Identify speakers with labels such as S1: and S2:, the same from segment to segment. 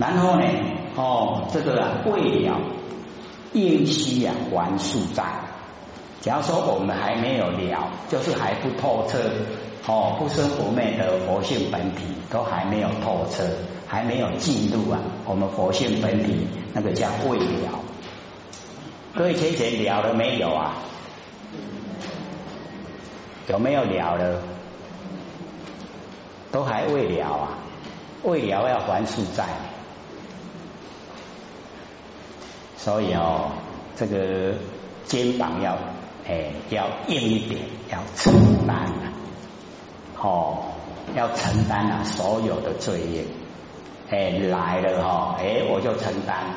S1: 然后呢，哦，这个啊，未了应期啊，还数债。假如说我们还没有了，就是还不透彻，哦，不生不灭的佛性本体都还没有透彻，还没有进入啊，我们佛性本体那个叫未了。各位先前了了没有啊？有没有了了？都还未了啊，未了要还数债，所以哦，这个肩膀要哎要硬一点，要承担啊，哦，要承担啊所有的罪业，哎来了哈，哎我就承担，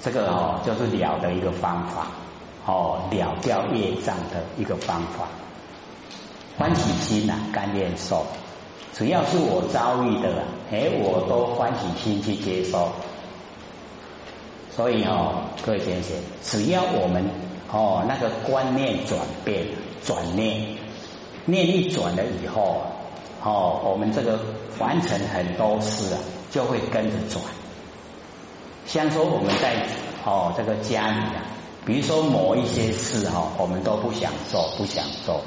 S1: 这个哦就是了的一个方法，哦了掉业障的一个方法，欢喜心呐，甘愿受。只要是我遭遇的，哎，我都欢喜心去接受。所以哦，各位先生，只要我们哦那个观念转变，转念，念一转了以后，哦，我们这个完成很多事啊，就会跟着转。像说我们在哦这个家里啊，比如说某一些事哈，我们都不想做，不想做。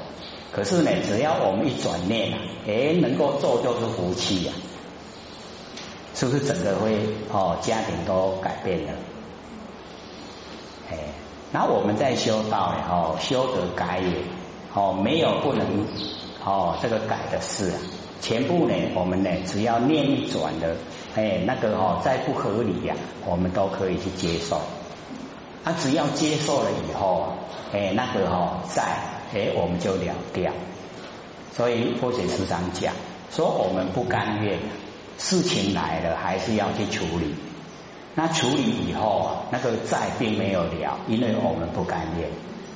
S1: 可是呢，只要我们一转念啊，哎，能够做就是福气呀，是不是整个会哦家庭都改变了？哎，那我们在修道，哦，修得改也，哦，没有不能哦这个改的事啊，全部呢，我们呢只要念一转的，哎，那个哦再不合理呀，我们都可以去接受。他只要接受了以后，哎，那个哦在。哎，我们就了掉。所以佛学时常讲，说我们不甘愿，事情来了还是要去处理。那处理以后，那个债并没有了，因为我们不甘愿，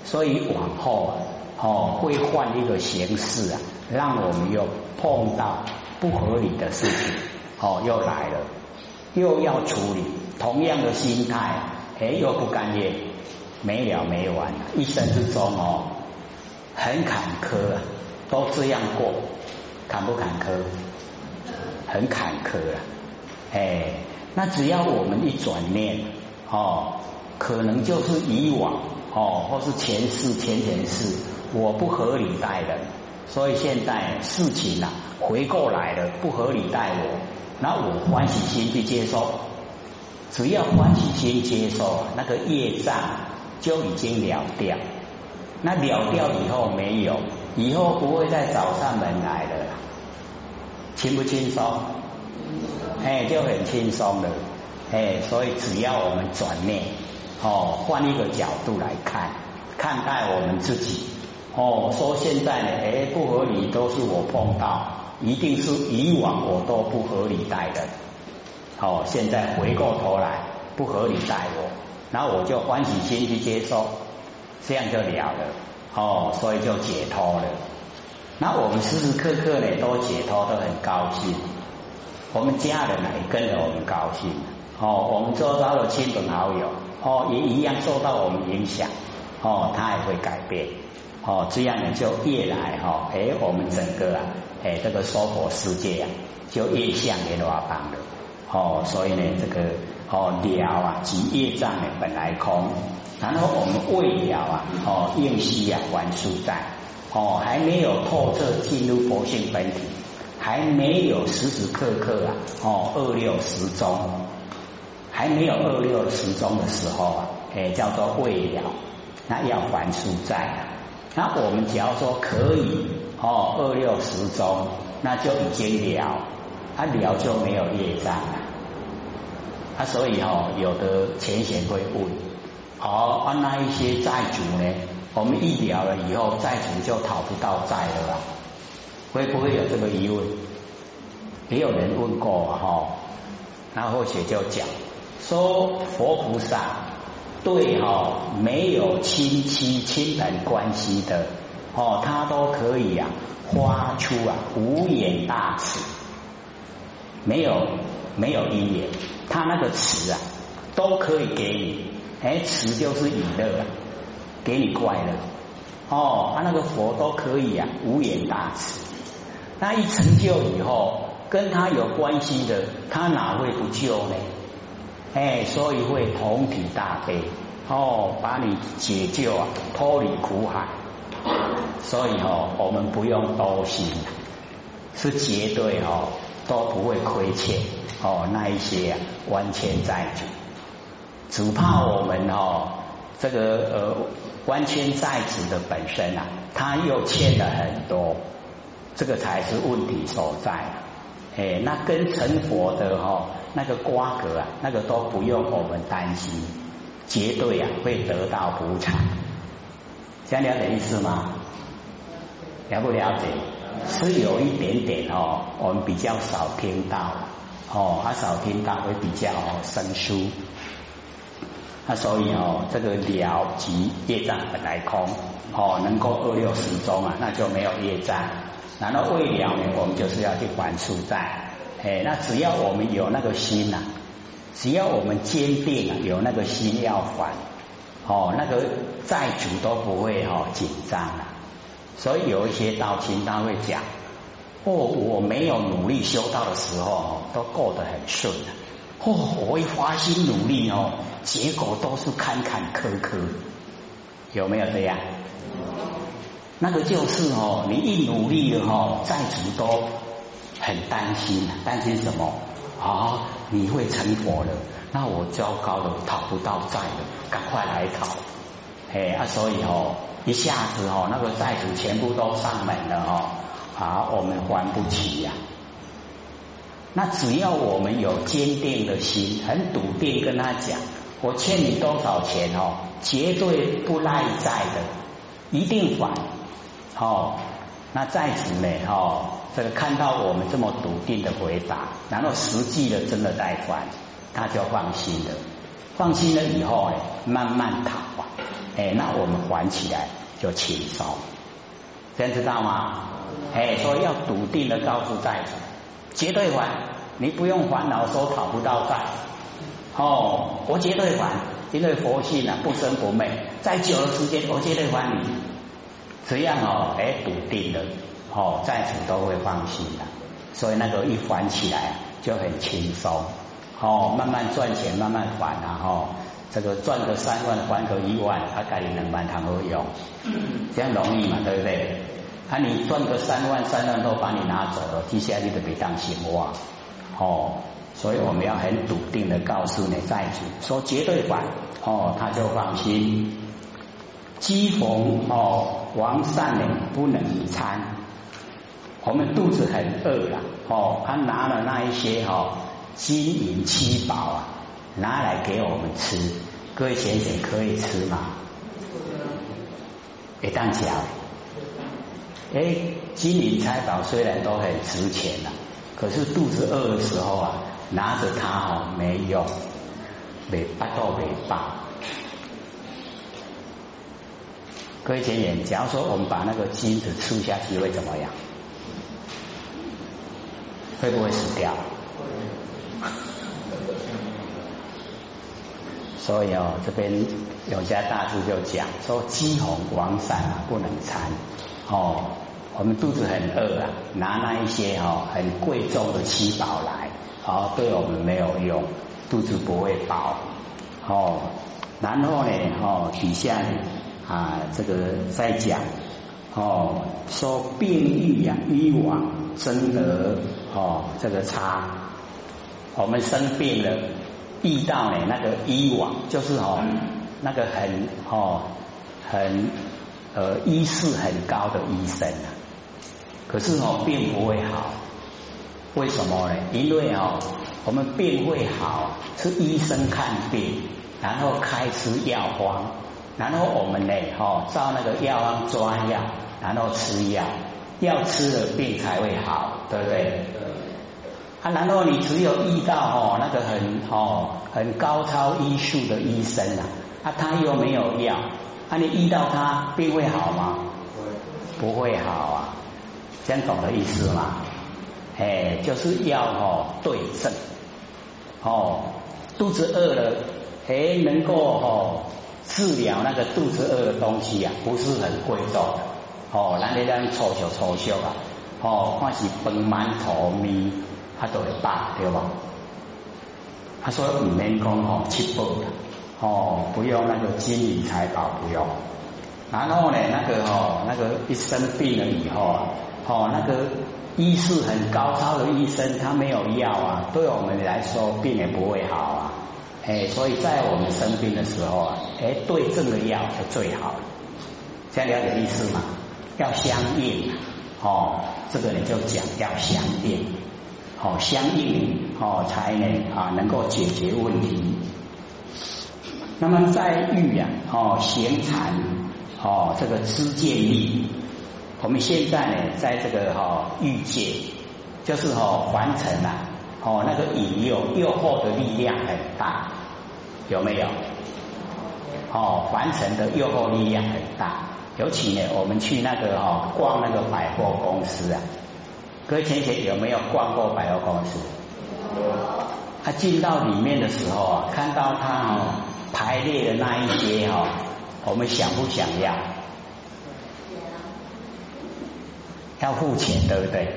S1: 所以往后哦会换一个形式啊，让我们又碰到不合理的事情，哦又来了，又要处理同样的心态，哎又不甘愿，没了没完，一生之中哦。很坎坷啊，都这样过，坎不坎坷？很坎坷啊！哎，那只要我们一转念，哦，可能就是以往哦，或是前世、前前世，我不合理待人，所以现在事情啊回过来了，不合理待我，那我欢喜心去接受，只要欢喜心接受，那个业障就已经了掉。那了掉以后没有，以后不会再找上门来了，轻不轻松？哎，就很轻松了。哎，所以只要我们转念，哦，换一个角度来看，看待我们自己，哦，说现在呢，哎，不合理都是我碰到，一定是以往我都不合理待的，哦，现在回过头来不合理待我，那我就欢喜心去接受。这样就了了哦，所以就解脱了。那我们时时刻刻呢都解脱，都很高兴。我们家人也跟着我们高兴哦。我们周遭的亲朋好友哦，也一样受到我们影响哦，他也会改变哦。这样呢就越来哈，哎，我们整个啊，哎，这个娑婆世界啊，就越像莲花邦了哦。所以呢，这个哦了啊，即业障呢本来空。然后我们未了啊，哦，应息啊，还书在，哦，还没有透彻进入佛性本体，还没有时时刻刻啊，哦，二六时钟，还没有二六时钟的时候啊，哎，叫做未了，那要还书在。那我们只要说可以，哦，二六时钟，那就已经了，他了就没有业障了。啊，所以哦，有的前贤会问。好，按那一些债主呢？我们一了了以后，债主就讨不到债了啦。会不会有这个疑问？也有人问过哈。那或许就讲说，佛菩萨对哈没有亲戚亲人关系的哦，他都可以啊发出啊无眼大慈，没有没有因缘，他那个慈啊都可以给你。哎，慈就是以乐，给你快乐哦。他那个佛都可以啊，无眼大慈。那一成就以后，跟他有关系的，他哪会不救呢？哎，所以会同体大悲哦，把你解救啊，脱离苦海。所以哦，我们不用多心，是绝对哦都不会亏欠哦那一些啊完全债主，只怕我们哦这个呃完全债主的本身啊，他又欠了很多，这个才是问题所在。哎，那跟成佛的哈那个瓜葛啊，那个都不用我们担心，绝对啊会得到补偿。这样了解意思吗？了不了解？是有一点点哦，我们比较少听到哦，他少听到会比较生疏。那所以哦，这个了即业障本来空哦，能够二六十中啊，那就没有业障。然后未了呢，我们就是要去还负债。哎，那只要我们有那个心呐，只要我们坚定，有那个心要还，哦，那个债主都不会哈紧张啊。所以有一些道亲他会讲，哦，我没有努力修道的时候，都过得很顺的。哦，我一花心努力哦，结果都是坎坎坷坷，有没有这样？那个就是哦，你一努力了哦，债主都很担心，担心什么啊？你会成佛了，那我糟糕了，讨不到债了，赶快来讨。哎啊，所以哦，一下子哦，那个债主全部都上门了哦，啊，我们还不起呀。那只要我们有坚定的心，很笃定跟他讲，我欠你多少钱哦，绝对不赖债的，一定还。哦，那在此呢，哦，这个看到我们这么笃定的回答，然后实际的真的在还，他就放心了。放心了以后，哎，慢慢讨啊，哎，那我们还起来就轻松。这样知道吗？哎，所以要笃定的告诉债主，绝对还，你不用烦恼说讨不到债。哦，我绝对还，因为佛性啊不生不灭，在久的时间，我绝对还你。这样哦，哎，笃定了哦，在此都会放心的，所以那个一还起来就很轻松哦，慢慢赚钱，慢慢还啊哈，这个赚个三万，还个一万，他家里能蛮谈何用？这样容易嘛，对不对？啊，你赚个三万，三万都把你拿走了，接下来你都别当心哇哦，所以我们要很笃定的告诉你债主，说绝对还哦，他就放心。饥逢哦，王善呢不能餐，我们肚子很饿了哦，他拿了那一些哈金银七宝啊，拿来给我们吃，各位先生可以吃吗？一旦讲，哎，金银财宝虽然都很值钱了，可是肚子饿的时候啊，拿着它哦没用，没巴到没饱。各位前言，假如说我们把那个金子吃下去会怎么样？会不会死掉？所以哦，这边有家大师就讲说：饥红王散啊，不能餐。哦，我们肚子很饿啊，拿那一些哦很贵重的七宝来，哦对我们没有用，肚子不会饱。哦，然后呢，哦底下。啊，这个在讲哦，说病愈呀，医往真得哦，这个差。我们生病了，遇到呢那个医往，就是哦那个很哦很呃医势很高的医生啊，可是哦并不会好，为什么呢？因为哦我们病会好，是医生看病，然后开吃药方。然后我们呢，哈，照那个药方抓药，然后吃药，药吃了病才会好，对不对？啊，然后你只有遇到哦那个很哦很高超医术的医生啊，啊他又没有药，啊你遇到他病会好吗？不会好啊，这样懂的意思吗？哎，就是要哦对症，哦肚子饿了，哎能够哦。治疗那个肚子饿的东西啊，不是很贵重的哦。那你这样抽小抽小啊，哦，看是饭馒头面他都会大，对吧？他说唔免讲哦，七宝哦，不用那个金银财宝，不用。然后呢，那个哦，那个一生病了以后啊，哦，那个医术很高超的医生，他没有药啊，对我们来说病也不会好啊。哎，所以在我们生病的时候啊，哎，对症的药是最好的。这样了解意思吗？要相应哦，这个你就讲要相应，哦，相应哦才能啊能够解决问题。那么在欲啊，哦，闲禅，哦，这个知见力，我们现在呢，在这个哈欲界，就是哈凡尘啊。哦，那个引诱诱惑的力量很大，有没有？哦，凡尘的诱惑力量很大，尤其呢，我们去那个哦逛那个百货公司啊，各位前前有没有逛过百货公司？他进到里面的时候啊，看到他哦排列的那一些哈，我们想不想要？要付钱，对不对？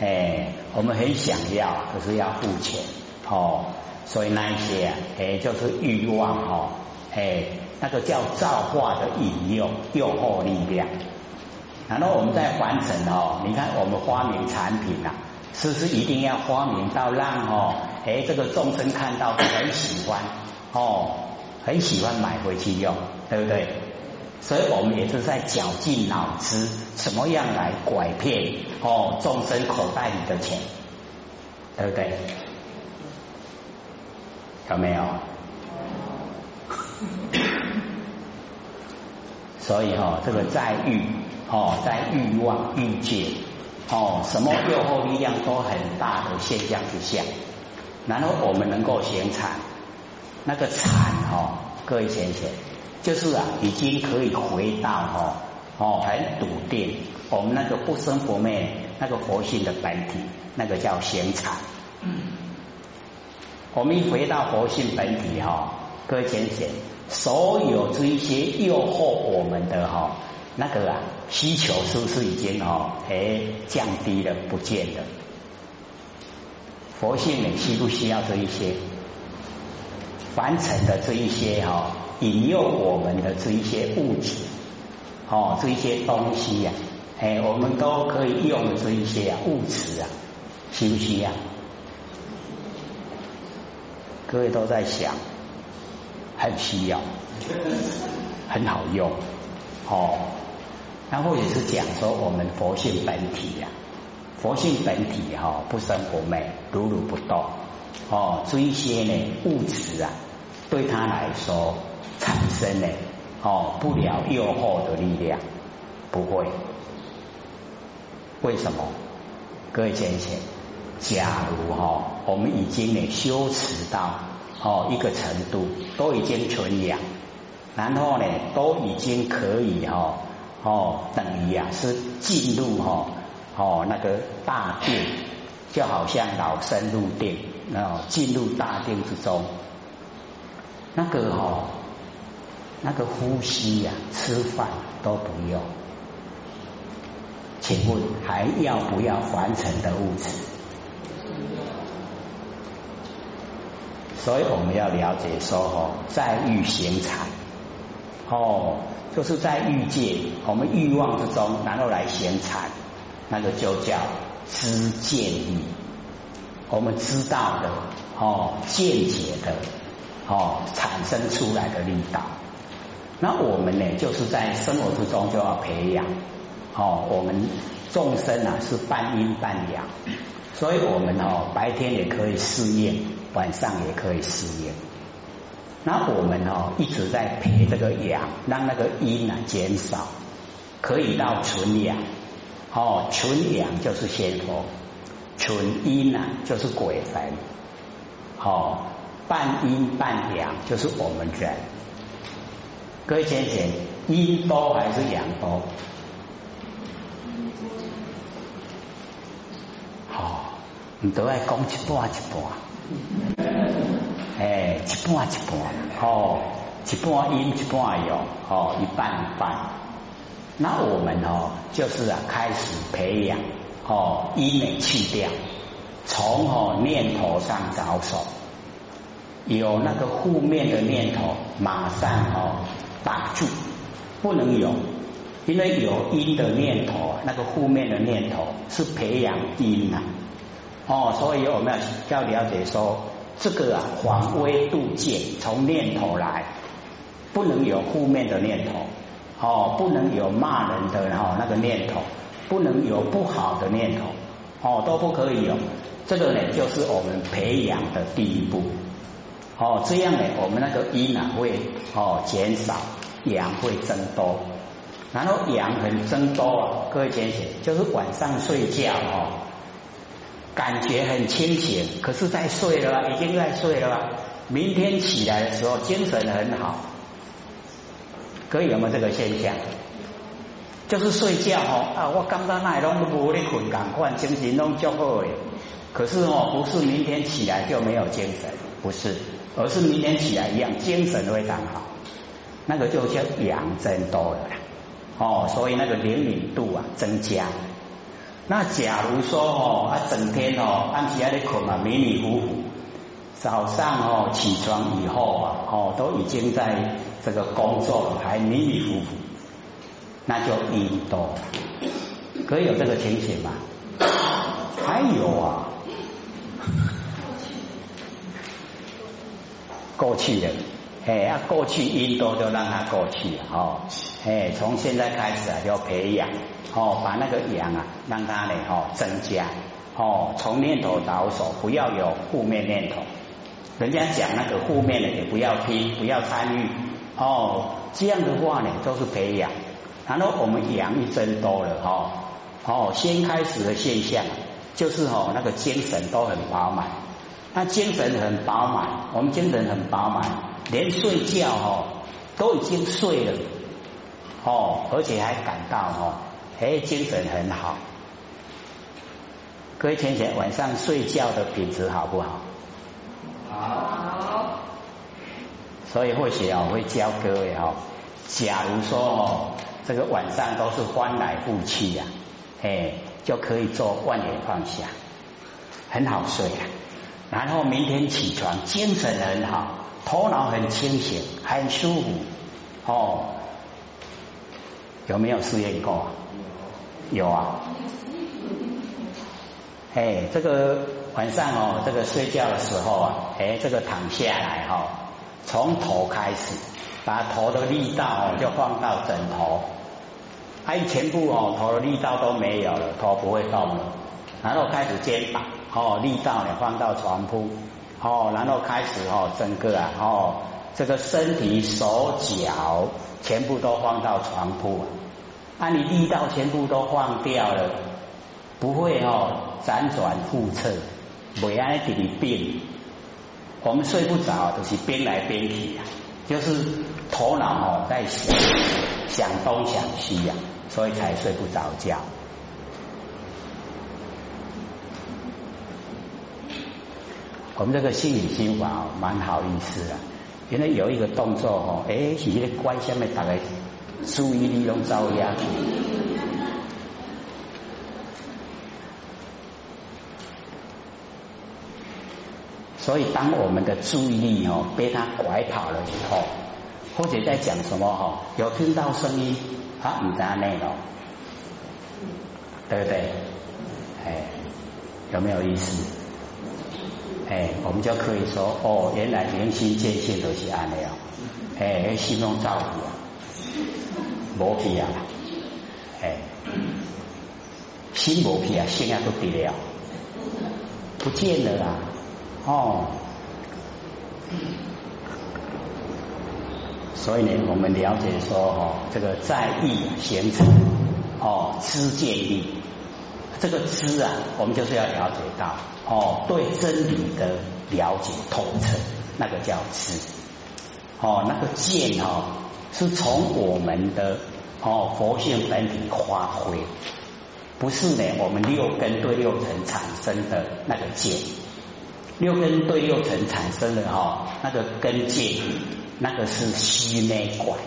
S1: 哎。我们很想要，可是要付钱哦，所以那一些啊，哎，就是欲望哦，哎，那个叫造化的引诱、诱惑力量。然后我们在凡尘哦，你看我们发明产品啊，是不是一定要发明到让哦，哎，这个众生看到很喜欢哦，很喜欢买回去用，对不对？所以我们也是在绞尽脑汁，怎么样来拐骗哦众生口袋里的钱，对不对？有没有？所以哈，这个在欲哦，在欲望欲界哦，什么诱惑力量都很大的现象之下，然后我们能够显产，那个产哦，各位先生。就是啊，已经可以回到哦哦很笃定，我们那个不生不灭那个佛性的本体，那个叫显禅。我们一回到佛性本体哈，各位浅显，所有这一些诱惑我们的哈那个啊需求是不是已经哦哎降低了不见了？佛性呢需不需要这一些凡尘的这一些哈？引诱我们的这一些物质，哦，这一些东西呀，哎，我们都可以用这一些啊物质啊，需不需要？各位都在想，很需要，很好用，哦，然后也是讲说我们佛性本体呀，佛性本体哈不生不灭，如如不动，哦，这一些呢物质啊，对他来说。产生呢，哦，不了诱惑的力量，不会。为什么？各位先生，假如哈，我们已经呢修持到哦一个程度，都已经纯养，然后呢都已经可以哈哦等于啊是进入哈哦那个大殿，就好像老生入定，然后进入大殿之中，那个哈。那个呼吸呀，吃饭都不用，请问还要不要凡尘的物质？所以我们要了解说哦，在欲行禅，哦，就是在欲界，我们欲望之中，然后来行禅，那个就叫知见力。我们知道的哦，见解的哦，产生出来的力道。那我们呢，就是在生活之中就要培养哦。我们众生啊是半阴半阳，所以我们哦白天也可以试验，晚上也可以试验。那我们哦一直在培这个阳，让那个阴啊减少，可以到纯阳哦。纯阳就是仙佛，纯阴啊就是鬼神，哦半阴半阳就是我们人。各位先生，阴多还是阳多？好，你都爱讲一半一半，哎，一半一半，哦，一半阴一半阳，哦，一半一半。那我们哦，就是啊，开始培养哦，阴呢去掉，从哦念头上着手，有那个负面的念头，马上哦打住，不能有，因为有阴的念头啊，那个负面的念头是培养阴呐。哦，所以我们要要了解说，这个啊，防微杜渐，从念头来，不能有负面的念头，哦，不能有骂人的哈那个念头，不能有不好的念头，哦，都不可以有。这个呢，就是我们培养的第一步。哦，这样呢，我们那个阴啊会哦减少，阳会增多，然后阳很增多啊，各位同学，就是晚上睡觉哦。感觉很清醒，可是在睡了，已经在睡了。明天起来的时候精神很好，可以有没有这个现象？就是睡觉哦啊，我刚刚那拢无咧困，赶快精神拢足好诶。可是哦，不是明天起来就没有精神，不是，而是明天起来一样精神非常好。那个就叫阳增多了哦，所以那个灵敏度啊增加。那假如说哦，啊，整天哦，按时在困啊，迷迷糊糊，早上哦起床以后啊，哦，都已经在这个工作了还迷迷糊糊，那就阴多，可以有这个情形吗？还有啊，过去的。哎，要过去阴多就让它过去哦。哎，从现在开始啊，就培养哦，把那个阳啊，让它呢哦增加哦。从念头着手，不要有负面念头。人家讲那个负面的也不要听，不要参与哦。这样的话呢，都是培养。然后我们阳一增多了哈哦，先开始的现象就是哦，那个精神都很饱满。那精神很饱满，我们精神很饱满。连睡觉哦都已经睡了哦，而且还感到哦，哎，精神很好。各位同学，晚上睡觉的品质好不好？
S2: 好。
S1: 所以或许啊，我会教各位哦，假如说哦，这个晚上都是翻来覆去呀，哎，就可以做万年放下，很好睡啊。然后明天起床精神很好。头脑很清醒，很舒服，哦，有没有试验过？有啊。哎，这个晚上哦，这个睡觉的时候啊，哎，这个躺下来哈，从头开始，把头的力道哦就放到枕头，哎，全部哦头的力道都没有了，头不会动了，然后开始肩膀哦力道呢放到床铺。哦，然后开始哦，整个啊，哦，这个身体、手脚全部都放到床铺，啊，你力道全部都放掉了，不会哦，辗转复侧，不爱给你变。我们睡不着，都是边来边去啊，就是头脑哦在想，想东想西呀，所以才睡不着觉。我们这个心理心法蛮好意思的，原来有一个动作哦，哎，是那个关下面大概注意力拢遭压。所以当我们的注意力哦被他拐跑了以后，或者在讲什么哈，有听到声音，他唔知内容，对不对？哎，有没有意思？哎，我们就可以说，哦，原来明心见性都是安尼哦，哎，心中照顾啊，无皮啊，哎，心无皮啊，心啊都低了，不见了啦，哦，所以呢，我们了解说，哦，这个在意形成，哦，知见力，这个知啊，我们就是要了解到。哦，对真理的了解透彻，那个叫知。哦，那个见哦，是从我们的哦佛性本体发挥，不是呢我们六根对六尘产生的那个见。六根对六尘产生的哈那个根见，那个是虚内观。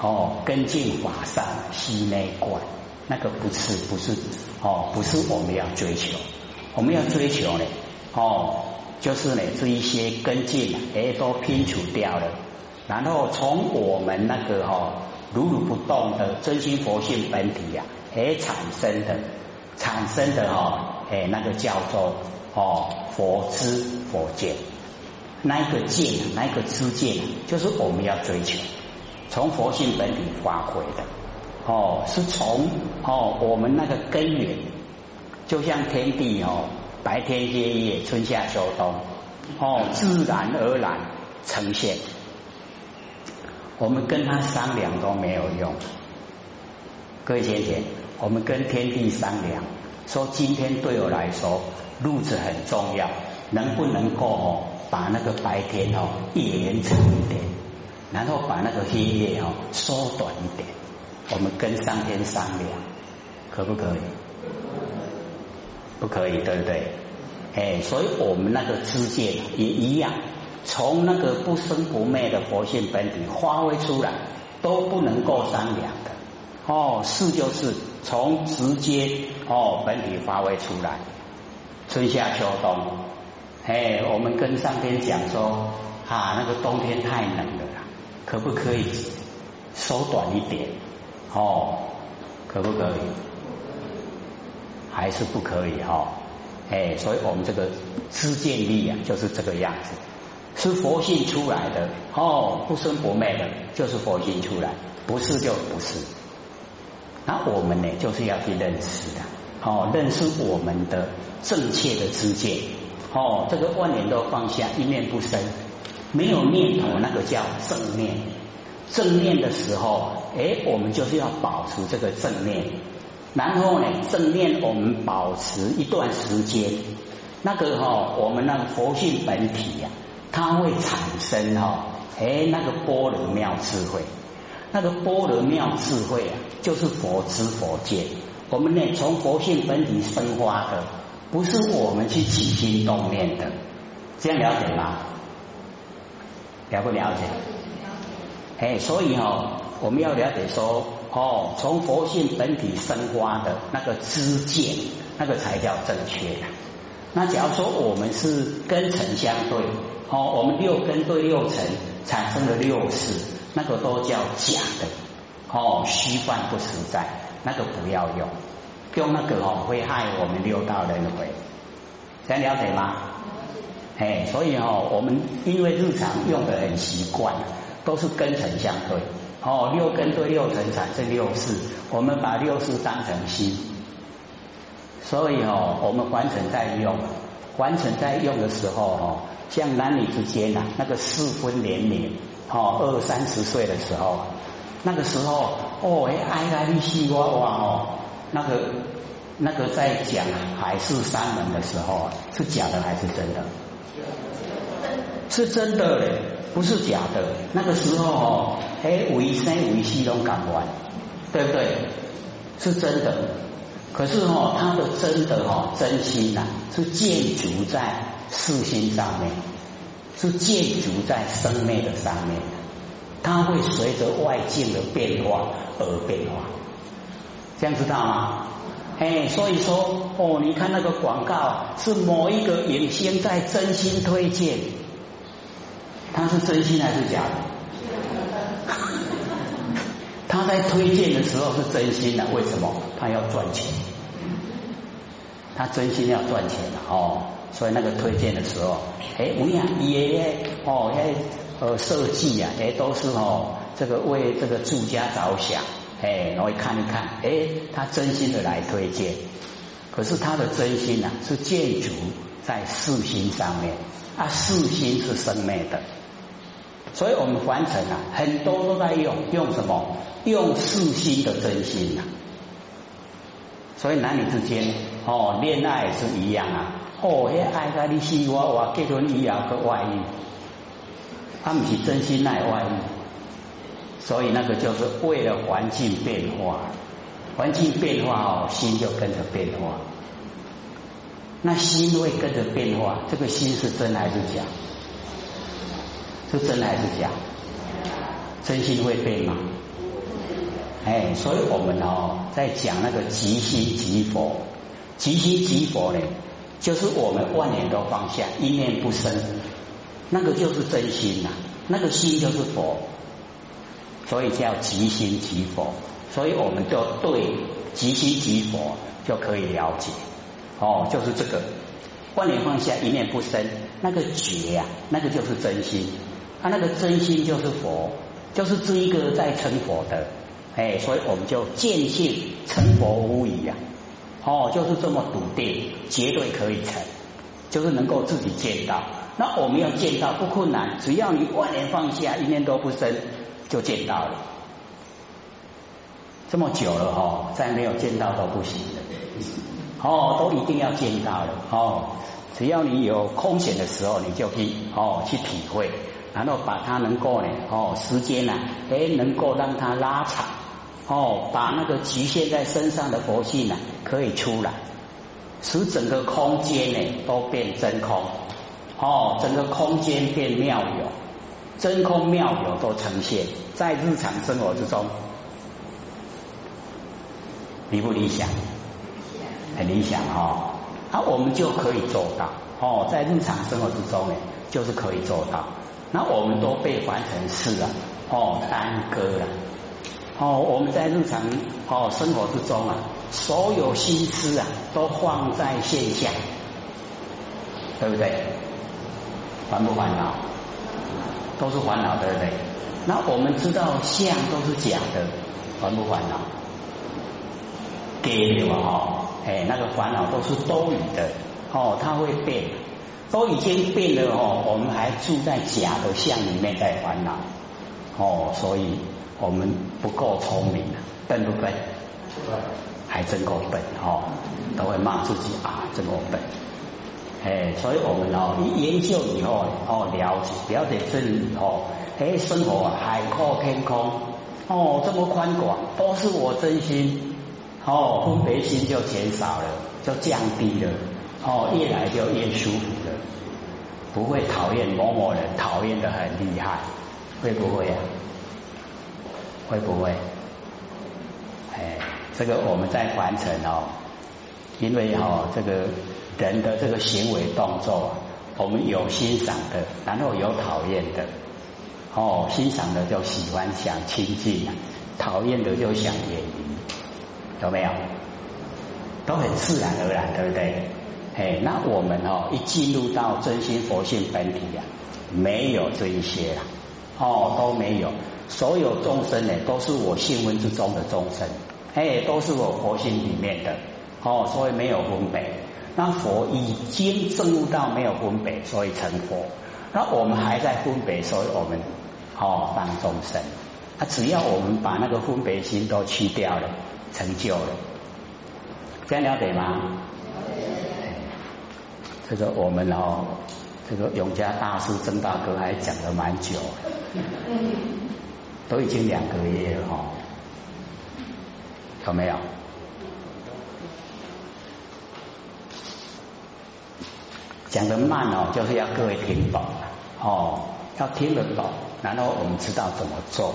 S1: 哦，根净法上虚内观，那个不是不是哦，不是我们要追求。我们要追求呢，哦，就是呢这一些根茎哎都拼除掉了，然后从我们那个哈如如不动的真心佛性本体呀，哎产生的产生的哈哎那个叫做哦佛知佛见，那个见那个知见，就是我们要追求从佛性本体发挥的。哦，是从哦我们那个根源。就像天地哦，白天黑夜，春夏秋冬哦，自然而然呈现。我们跟他商量都没有用。各位姐姐，我们跟天地商量，说今天对我来说路子很重要，能不能够哦，把那个白天哦延长一点，然后把那个黑夜哦缩短一点？我们跟上天商量，可不可以？不可以，对不对？哎，所以我们那个知见也一样，从那个不生不灭的佛性本体发挥出来，都不能够商量的。哦，是就是从直接哦本体发挥出来，春夏秋冬，哎，我们跟上天讲说啊，那个冬天太冷了，可不可以缩短一点？哦，可不可以？还是不可以哈，哎，所以我们这个知见力啊，就是这个样子，是佛性出来的哦，不生不灭的，就是佛性出来，不是就不是。那我们呢，就是要去认识的，哦，认识我们的正确的知见，哦，这个万念都放下，一念不生，没有念头，那个叫正念。正念的时候，哎，我们就是要保持这个正念。然后呢，正念我们保持一段时间，那个哈，我们那个佛性本体呀，它会产生哈，哎，那个般若妙智慧，那个般若妙智慧啊，就是佛知佛见。我们呢，从佛性本体生发的，不是我们去起心动念的，这样了解吗？了不了解？哎，所以哦，我们要了解说。哦，从佛性本体生发的那个知见，那个才叫正确的。那假如说我们是根尘相对，哦，我们六根对六尘产生了六识，那个都叫假的，哦，虚幻不实在，那个不要用，用那个哦会害我们六道轮回。想了解吗？哎，所以哦，我们因为日常用的很习惯，都是根尘相对。哦，六根对六尘产生六识，我们把六识当成心，所以哦，我们完成在用，完成在用的时候哦，像男女之间呐，那个四婚年龄，哦，二三十岁的时候，那个时候哦，哎，爱爱你西瓜哇哦，那个那个在讲海誓山盟的时候，是假的还是真的？是真的嘞，不是假的。那个时候哦，哎，为生为死都赶不完，对不对？是真的。可是哦，他的真的哦，真心呐，是建筑在世心上面，是建筑在生命的上面。它会随着外境的变化而变化，这样知道吗？哎，所以说哦，你看那个广告是某一个影星在真心推荐。他是真心还是假的？他在推荐的时候是真心的，为什么？他要赚钱，他真心要赚钱的哦。所以那个推荐的时候，哎，我呀也哦，哎呃设计啊，哎都是哦，这个为这个住家着想，哎，然后看一看，哎，他真心的来推荐，可是他的真心呐是建筑在四心上面，啊，四心是生灭的。所以我们凡尘啊，很多都在用用什么？用四心的真心呐。所以男女之间哦，恋爱是一样啊。哦，那爱个你死我我结婚以后个外遇，他们是真心爱外遇。所以那个就是为了环境变化，环境变化哦，心就跟着变化。那心会跟着变化，这个心是真还是假？是真还是假？真心会变吗？哎，所以我们哦，在讲那个即心即佛，即心即佛呢，就是我们万年都放下，一念不生，那个就是真心呐，那个心就是佛，所以叫即心即佛，所以我们就对即心即佛就可以了解，哦，就是这个。万年放下，一念不生，那个觉呀，那个就是真心，他那个真心就是佛，就是这一个在成佛的。哎，所以我们就见性成佛无疑呀！哦，就是这么笃定，绝对可以成，就是能够自己见到。那我们要见到不困难，只要你万年放下，一念都不生，就见到了。这么久了哈，再没有见到都不行的。哦，都一定要见到了哦。只要你有空闲的时候，你就可以哦去体会，然后把它能够呢哦时间呢哎能够让它拉长。哦，把那个局限在身上的佛性呢，可以出来，使整个空间呢都变真空，哦，整个空间变妙有，真空妙有都呈现，在日常生活之中，理不理想？很理想哦，啊我们就可以做到。哦，在日常生活之中呢，就是可以做到，那我们都被凡尘事啊，哦，耽搁了。哦，我们在日常哦生活之中啊，所有心思啊都放在现象，对不对？烦不烦恼？都是烦恼，对不对？那我们知道相都是假的，烦不烦恼？给了哦，哎，那个烦恼都是多余的哦，它会变，都已经变了哦，我们还住在假的相里面在烦恼哦，所以。我们不够聪明，笨不笨？还真够笨哦，都会骂自己啊，真够笨。哎，所以我们哦，一研究以后哦，了解了解真理哦，哎，生活海阔天空哦，这么宽广，都是我真心哦，分别心就减少了，就降低了哦，越来就越舒服了，不会讨厌某某人，讨厌的很厉害，会不会啊？会不会？哎，这个我们在凡尘哦，因为哈这个人的这个行为动作，我们有欣赏的，然后有讨厌的。哦，欣赏的就喜欢想亲近，讨厌的就想远离，有没有？都很自然而然，对不对？哎，那我们哦一进入到真心佛性本体啊，没有这一些了，哦都没有。所有众生呢，都是我性温之中的众生，哎，都是我佛性里面的，哦，所以没有分别。那佛已经证悟到没有分别，所以成佛。那我们还在分别，所以我们哦当众生。啊，只要我们把那个分别心都去掉了，成就了。这样了解吗？这个我们哦，这个永嘉大师曾大哥还讲了蛮久。都已经两个月了哈，有没有？讲的慢哦，就是要各位听懂哦，要听得懂，然后我们知道怎么做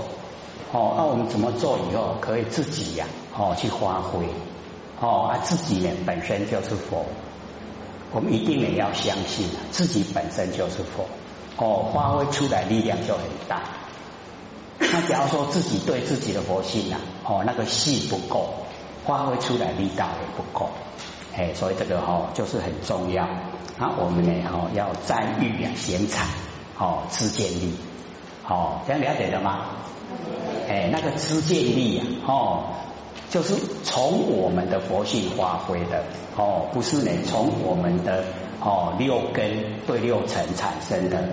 S1: 哦。那我们怎么做以后可以自己呀哦去发挥哦，啊自己呢本身就是佛，我们一定也要相信自己本身就是佛哦，发挥出来力量就很大。那假如说自己对自己的佛性啊，哦，那个戏不够，发挥出来力道也不够，哎，所以这个哦就是很重要。那我们呢哦要赞誉啊贤才，哦自建力，哦这样了解了吗？哎，那个自建力啊，哦就是从我们的佛性发挥的，哦不是呢从我们的哦六根对六尘产生的，